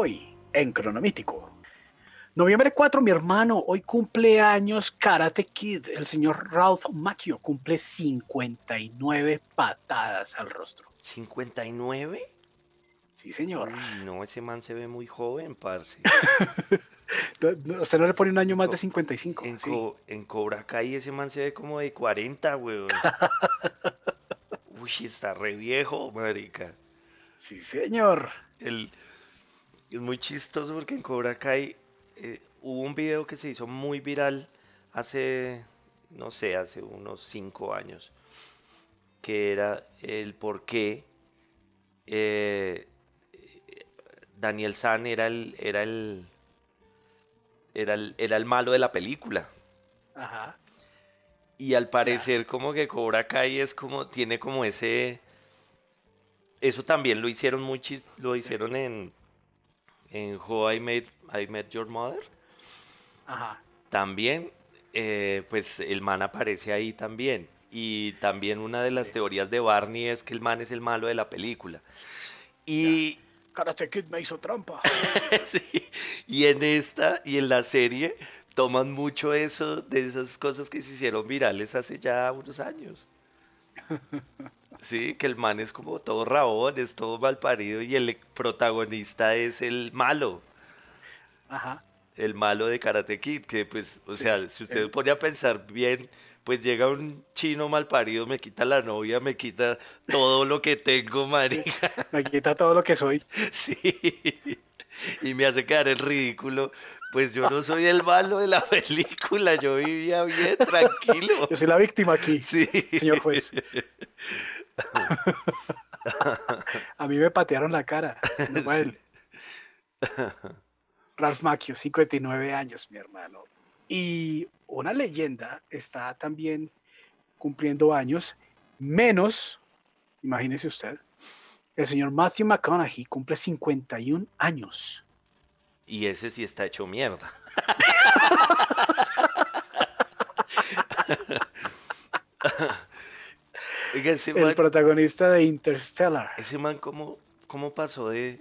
Hoy, en Cronomítico. Noviembre 4, mi hermano, hoy cumple años Karate Kid. El señor Ralph Macchio cumple 59 patadas al rostro. ¿59? Sí, señor. Uy, no, ese man se ve muy joven, parce. Usted no le pone un año más de 55. En, sí. Co- en Cobra Kai ese man se ve como de 40, weón. Uy, está re viejo, marica. Sí, señor. El, es muy chistoso porque en Cobra Kai eh, hubo un video que se hizo muy viral hace, no sé, hace unos 5 años, que era el por qué eh, Daniel San era el, era el, era el, era el malo de la película. Ajá. Y al parecer como que Cobra Kai es como, tiene como ese... Eso también lo hicieron muy chis- lo hicieron en, en How I Met, I Met Your Mother. Ajá. También, eh, pues el man aparece ahí también. Y también una de las Sí. teorías de Barney es que el man es el malo de la película. Y, Karate Kid me hizo trampa. sí, y en esta y en la serie toman mucho eso de esas cosas que se hicieron virales hace ya unos años. Sí, que el man es como todo rabón, es todo mal parido y el protagonista es el malo, Ajá. el malo de Karate Kid, que pues, o sea, si usted el- pone a pensar bien, pues llega un chino mal parido, me quita la novia, me quita todo lo que tengo, marica. Me quita todo lo que soy. Sí, y me hace quedar en ridículo. Pues yo no soy el malo de la película, yo vivía bien, tranquilo. Yo soy la víctima aquí, Sí. señor juez. A mí me patearon la cara. Ralph Macchio, 59 años, mi hermano. Y una leyenda está también cumpliendo años, menos, imagínese usted, el señor Matthew McConaughey cumple 51 años. Y ese sí está hecho mierda. Oiga, ese El man, protagonista de Interstellar. ese man ¿cómo, cómo pasó de,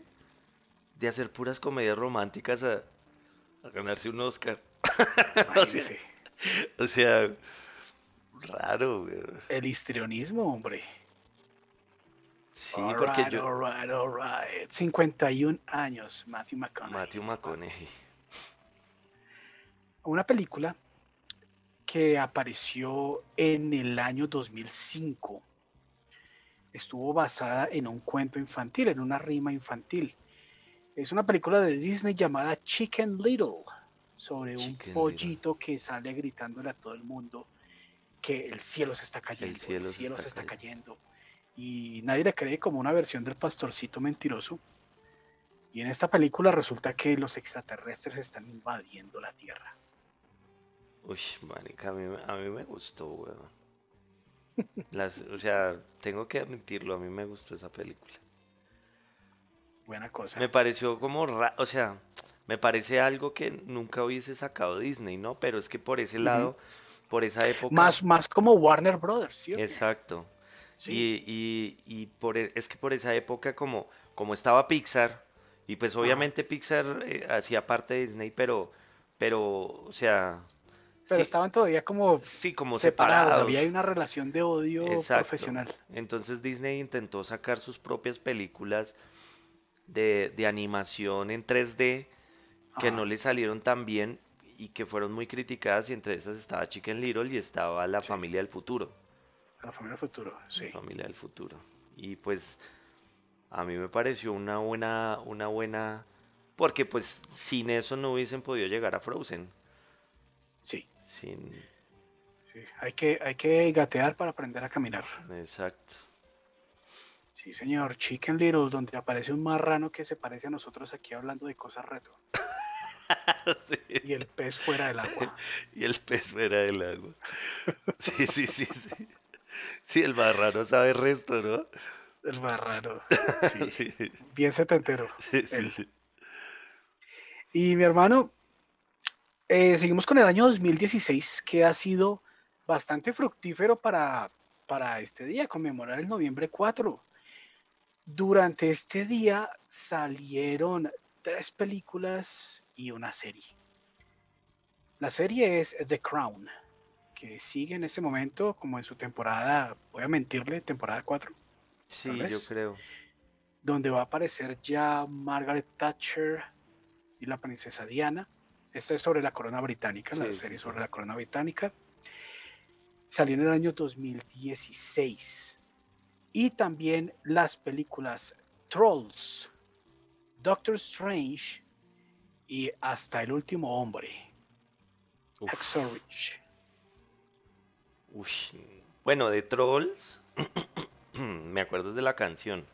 de hacer puras comedias románticas a, a ganarse un Oscar? Imagínese. O sea, raro, güey. El histrionismo, hombre. Sí, All porque right, yo... all right, all right. 51 años, Matthew McConaughey. Matthew McConaughey. Una película que apareció en el año 2005. Estuvo basada en un cuento infantil, en una rima infantil. Es una película de Disney llamada Chicken Little, sobre un Little. pollito que sale gritándole a todo el mundo que el cielo se está cayendo, el cielo, cielo se se está cayendo. Y nadie le cree como una versión del pastorcito mentiroso. Y en esta película resulta que los extraterrestres están invadiendo la Tierra. Uy, marica, a mí, me- a mí me gustó, weón. Las, o sea, tengo que admitirlo, a mí me gustó esa película. Buena cosa. Me pareció como, ra- o sea, me parece algo que nunca hubiese sacado Disney, ¿no? Pero es que por ese lado, por esa época... Más, más como Warner Brothers, ¿sí? Exacto. Sí. Y, y, y por, e- es que por esa época como, como estaba Pixar, y pues obviamente Pixar eh, hacía parte de Disney, pero, pero, o sea... Pero sí, estaban todavía como sí, como separados. separados. Había una relación de odio Exacto. profesional. Entonces Disney intentó sacar sus propias películas de, de animación en 3D que Ajá. no le salieron tan bien y que fueron muy criticadas y entre esas estaba Chicken Little y estaba La Sí. Familia del Futuro. La familia futuro, sí. La Familia del Futuro. Y pues a mí me pareció una buena, una buena, porque pues sin eso no hubiesen podido llegar a Frozen. Sí, Sin, sí. Hay que, hay que gatear para aprender a caminar. exacto. Sí, señor. Chicken Little, donde aparece un marrano que se parece a nosotros aquí hablando de cosas retro. Y el pez fuera del agua. Y el pez fuera del agua. Sí, sí, sí, sí. Sí, el marrano sabe el resto, ¿no? El marrano. Sí. Sí, Bien setentero. sí, sí. él. Y mi hermano, eh, seguimos con el año 2016, que ha sido bastante fructífero para, para este día, conmemorar el noviembre 4. Durante este día salieron tres películas y una serie. La serie es The Crown, que sigue en ese momento como en su temporada, voy a mentirle, temporada 4. Sí, yo creo. Donde va a aparecer ya Margaret Thatcher y la princesa Diana. Esta es sobre la corona británica, la serie sobre la corona británica. Salió en el año 2016. Y también las películas Trolls, Doctor Strange y Hasta el último hombre. Rich. Bueno, de Trolls, me acuerdo de la canción.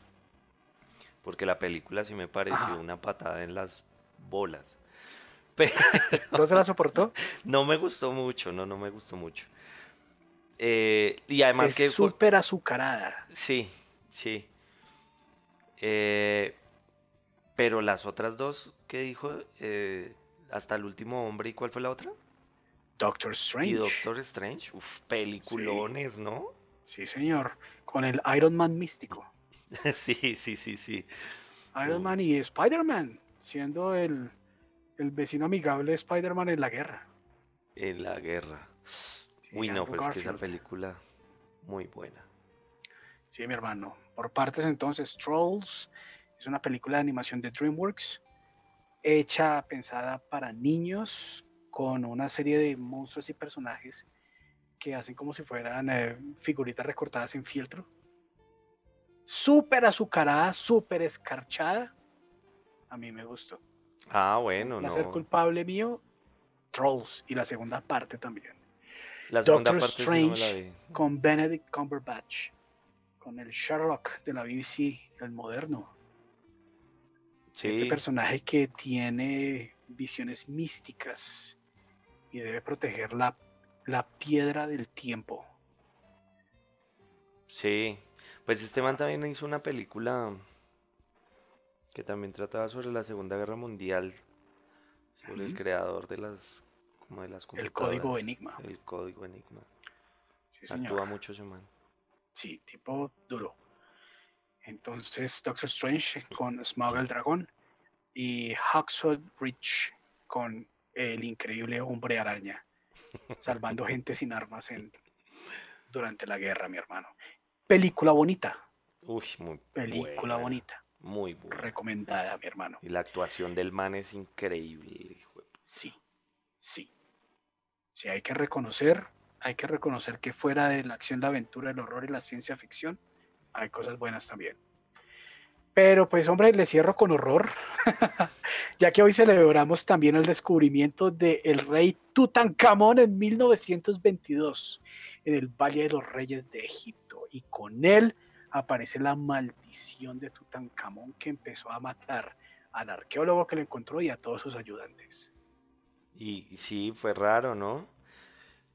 Porque la película sí me pareció una patada en las bolas. ¿No se la soportó? No me gustó mucho, no, no me gustó mucho. Eh, y además es que... Súper azucarada. Sí, sí. Eh, pero las otras dos que dijo, eh, hasta el último hombre, ¿y cuál fue la otra? Doctor Strange. Y Doctor Strange, uf, peliculones, ¿no? Sí, señor, con el Iron Man místico. sí, sí, sí, sí. Iron Man y Spider-Man, siendo el, el vecino amigable de Spider-Man en la guerra. En la guerra. Uy, no, pero es que esa película muy buena. Sí, mi hermano. Por partes entonces, Trolls es una película de animación de DreamWorks hecha, pensada para niños, con una serie de monstruos y personajes que hacen como si fueran eh, figuritas recortadas en fieltro. Súper azucarada, súper escarchada. A mí me gustó. Ah, bueno, no. ser culpable mío, Trolls y la segunda parte también. La segunda Doctor Strange con Benedict Cumberbatch, con el Sherlock de la BBC, el moderno. Sí. Ese personaje que tiene visiones místicas y debe proteger la, la piedra del tiempo. Sí, pues este man también hizo una película que también trataba sobre la Segunda Guerra Mundial, sobre el creador de las, como de las El código Enigma. El código Enigma. Sí, Actúa mucho ese man. Sí, tipo duro. Entonces, Doctor Strange con Smog el Dragón y Hacksaw Ridge con el increíble hombre araña, salvando gente sin armas en, durante la guerra, mi hermano. Película bonita. Uy, muy Película bonita. Muy buena. Recomendada, mi hermano. Y la actuación del man es increíble. Sí, sí. Sí, hay que reconocer, hay que reconocer que fuera de la acción, la aventura, el horror y la ciencia ficción, hay cosas buenas también. Pero pues hombre, le cierro con horror, ya que hoy celebramos también el descubrimiento del el rey Tutankamón en 1922 en el Valle de los Reyes de Egipto. Y con él aparece la maldición de Tutankamón que empezó a matar al arqueólogo que lo encontró y a todos sus ayudantes. Y, sí, fue raro, ¿no?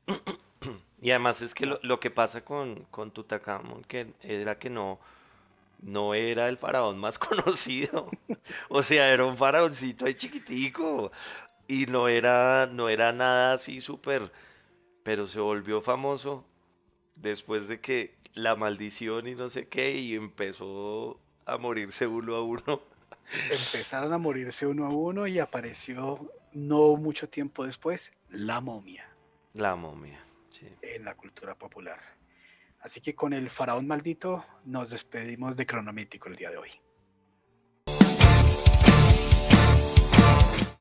y además es que lo, que pasa con, con Tutankamón que era que no, no era el faraón más conocido. o sea, era un faraóncito ahí chiquitico. Y no era, no era nada así súper. Pero se volvió famoso después de que la maldición y no sé qué, y empezó a morirse uno a uno. Empezaron a morirse uno a uno y apareció no mucho tiempo después la momia. La momia, sí. En la cultura popular. Así que con el faraón maldito nos despedimos de Cronomítico el día de hoy.